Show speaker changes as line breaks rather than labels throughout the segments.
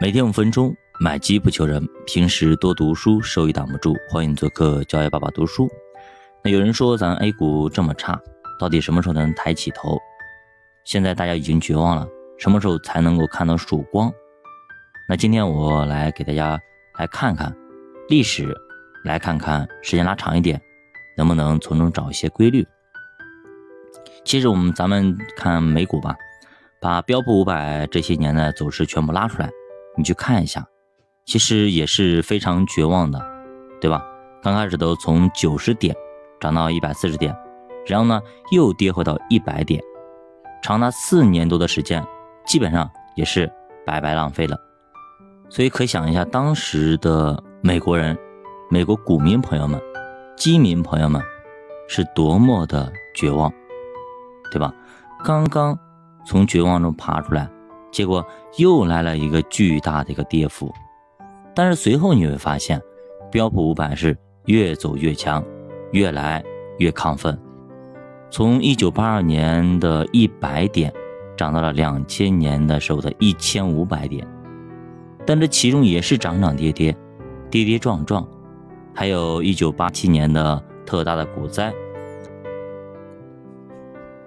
每天五分钟，买机不求人。平时多读书，收益挡不住。欢迎做客教育爸爸读书。那有人说咱 A 股这么差，到底什么时候能抬起头？现在大家已经绝望了，什么时候才能够看到曙光？那今天我来给大家来看看历史，来看看时间拉长一点，能不能从中找一些规律？其实我们咱们看美股吧，把标普五百这些年的走势全部拉出来。你去看一下，其实也是非常绝望的，对吧？刚开始都从九十点涨到一百四十点，然后呢又跌回到一百点，长达四年多的时间，基本上也是白白浪费了。所以可以想一下，当时的美国人、美国股民朋友们、基民朋友们是多么的绝望，对吧？刚刚从绝望中爬出来。结果又来了一个巨大的一个跌幅，但是随后你会发现，标普五百是越走越强，越来越亢奋，从一九八二年的一百点涨到了两千年的时候的一千五百点，但这其中也是涨涨跌跌，跌跌撞撞，还有一九八七年的特大的股灾，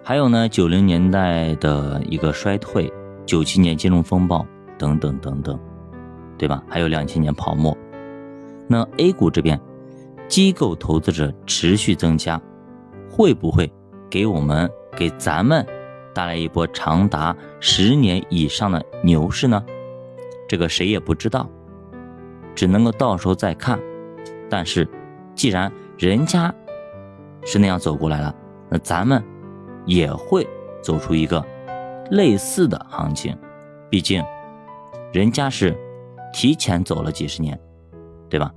还有呢九零年代的一个衰退。九七年金融风暴等等等等，对吧？还有两千年泡沫。那 A 股这边机构投资者持续增加，会不会给我们给咱们带来一波长达十年以上的牛市呢？这个谁也不知道，只能够到时候再看。但是既然人家是那样走过来了，那咱们也会走出一个。类似的行情，毕竟人家是提前走了几十年，对吧？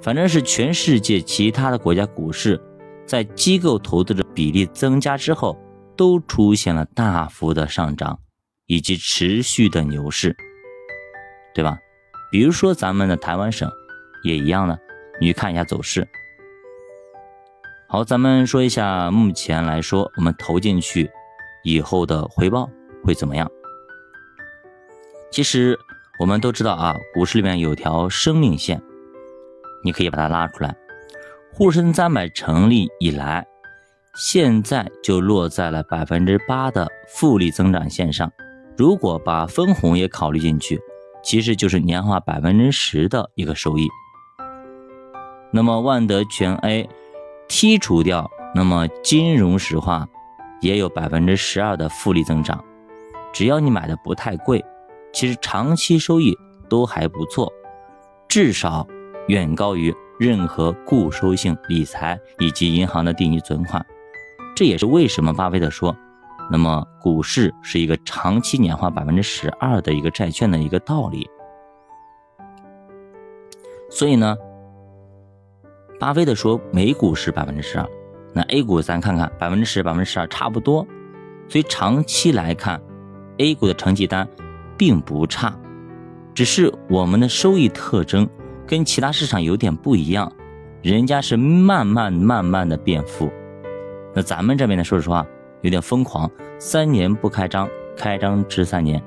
反正是全世界其他的国家股市，在机构投资的比例增加之后，都出现了大幅的上涨以及持续的牛市，对吧？比如说咱们的台湾省也一样的，你去看一下走势。好，咱们说一下目前来说，我们投进去。以后的回报会怎么样？其实我们都知道啊，股市里面有条生命线，你可以把它拉出来。沪深三百成立以来，现在就落在了百分之八的复利增长线上。如果把分红也考虑进去，其实就是年化百分之十的一个收益。那么万德全 A 剔除掉，那么金融石化。也有百分之十二的复利增长，只要你买的不太贵，其实长期收益都还不错，至少远高于任何固收性理财以及银行的定期存款。这也是为什么巴菲特说，那么股市是一个长期年化百分之十二的一个债券的一个道理。所以呢，巴菲特说美股是百分之十二。那 A 股咱看看，百分之十、百分之十二差不多，所以长期来看，A 股的成绩单并不差，只是我们的收益特征跟其他市场有点不一样，人家是慢慢慢慢的变富，那咱们这边呢，说实话有点疯狂，三年不开张，开张至三年，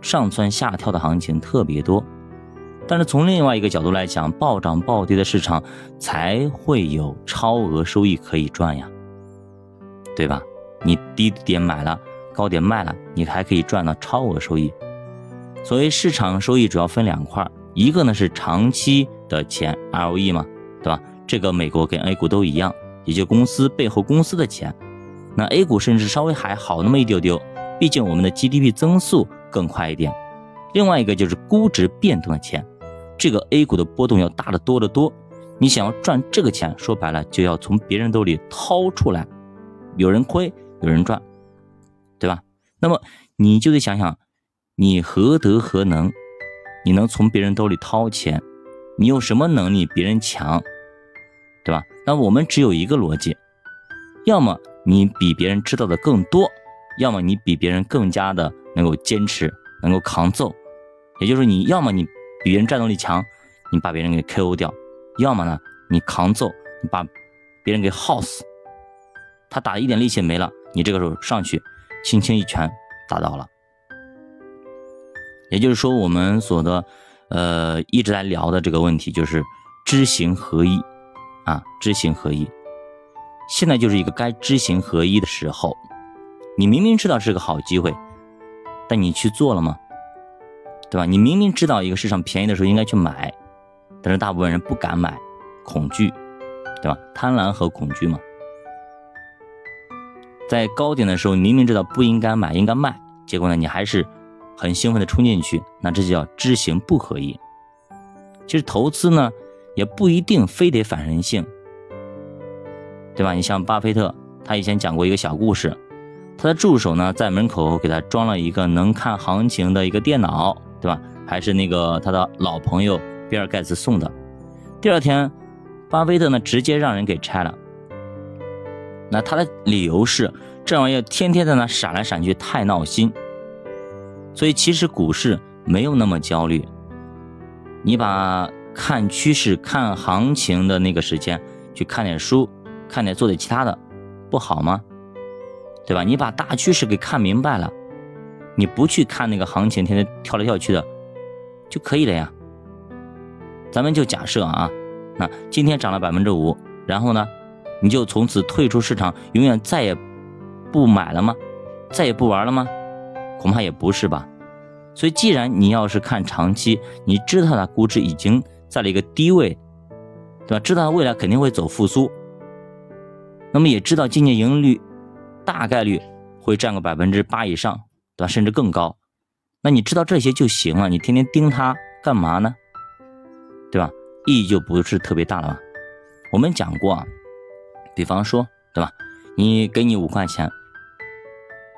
上蹿下跳的行情特别多。但是从另外一个角度来讲，暴涨暴跌的市场才会有超额收益可以赚呀，对吧？你低点买了，高点卖了，你还可以赚到超额收益。所谓市场收益主要分两块，一个呢是长期的钱 ROE 嘛，对吧？这个美国跟 A 股都一样，也就公司背后公司的钱。那 A 股甚至稍微还好那么一丢丢，毕竟我们的 GDP 增速更快一点。另外一个就是估值变动的钱。这个 A 股的波动要大得多得多，你想要赚这个钱，说白了就要从别人兜里掏出来，有人亏，有人赚，对吧？那么你就得想想，你何德何能，你能从别人兜里掏钱？你有什么能力别人强，对吧？那我们只有一个逻辑，要么你比别人知道的更多，要么你比别人更加的能够坚持，能够扛揍，也就是你要么你。比别人战斗力强，你把别人给 KO 掉；要么呢，你扛揍，你把别人给耗死。他打一点力气没了，你这个时候上去，轻轻一拳打倒了。也就是说，我们所的呃一直在聊的这个问题，就是知行合一啊，知行合一。现在就是一个该知行合一的时候。你明明知道是个好机会，但你去做了吗？对吧？你明明知道一个市场便宜的时候应该去买，但是大部分人不敢买，恐惧，对吧？贪婪和恐惧嘛。在高点的时候，明明知道不应该买，应该卖，结果呢，你还是很兴奋的冲进去，那这就叫知行不合一。其实投资呢，也不一定非得反人性，对吧？你像巴菲特，他以前讲过一个小故事，他的助手呢，在门口给他装了一个能看行情的一个电脑，对吧？还是那个他的老朋友比尔盖茨送的。第二天，巴菲特呢，直接让人给拆了。那他的理由是，这玩意儿天天在那闪来闪去，太闹心。所以其实股市没有那么焦虑。你把看趋势、看行情的那个时间去看点书，看点做点其他的，不好吗？对吧？你把大趋势给看明白了，你不去看那个行情，天天跳来跳去的，就可以了呀。咱们就假设啊，那今天涨了百分之五，然后呢？你就从此退出市场，永远再也不买了吗？再也不玩了吗？恐怕也不是吧。所以，既然你要是看长期，你知道它估值已经在了一个低位，对吧？知道它未来肯定会走复苏，那么也知道今年盈利率大概率会占个百分之八以上，对吧？甚至更高。那你知道这些就行了，你天天盯它干嘛呢？对吧？意义就不是特别大了吧？我们讲过啊。比方说，对吧？你给你五块钱，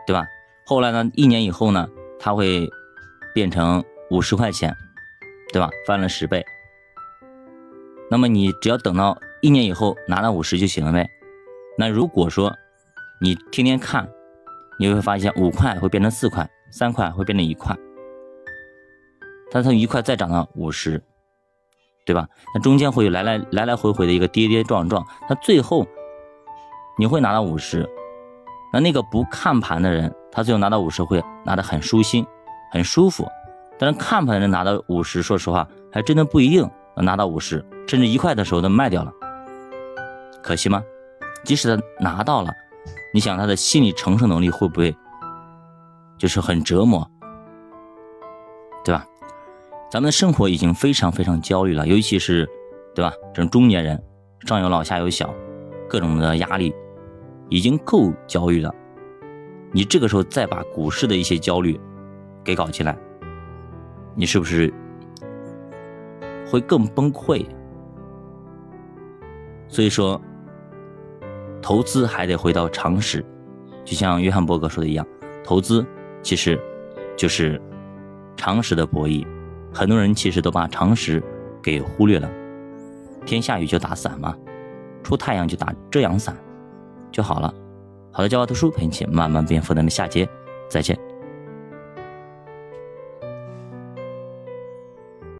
对吧？后来呢，一年以后呢，它会变成五十块钱，对吧？翻了十倍。那么你只要等到一年以后拿到五十就行了呗。那如果说你天天看，你会发现五块会变成四块，三块会变成一块，它从一块再涨到五十，对吧？那中间会有来来来来回回的一个跌跌撞撞，它最后。你会拿到五十，那那个不看盘的人，他最后拿到五十会拿得很舒心，很舒服。但是看盘的人拿到五十，说实话还真的不一定能拿到五十，甚至一块的时候都卖掉了，可惜吗？即使他拿到了，你想他的心理承受能力会不会就是很折磨，对吧？咱们的生活已经非常非常焦虑了，尤其是对吧？这种中年人，上有老下有小。各种的压力已经够焦虑了，你这个时候再把股市的一些焦虑给搞起来，你是不是会更崩溃？所以说，投资还得回到常识，就像约翰伯格说的一样，投资其实就是常识的博弈。很多人其实都把常识给忽略了，天下雨就打伞嘛。出太阳就打遮阳伞就好了。好的，教娃读书陪你一起慢慢变富的下节再见。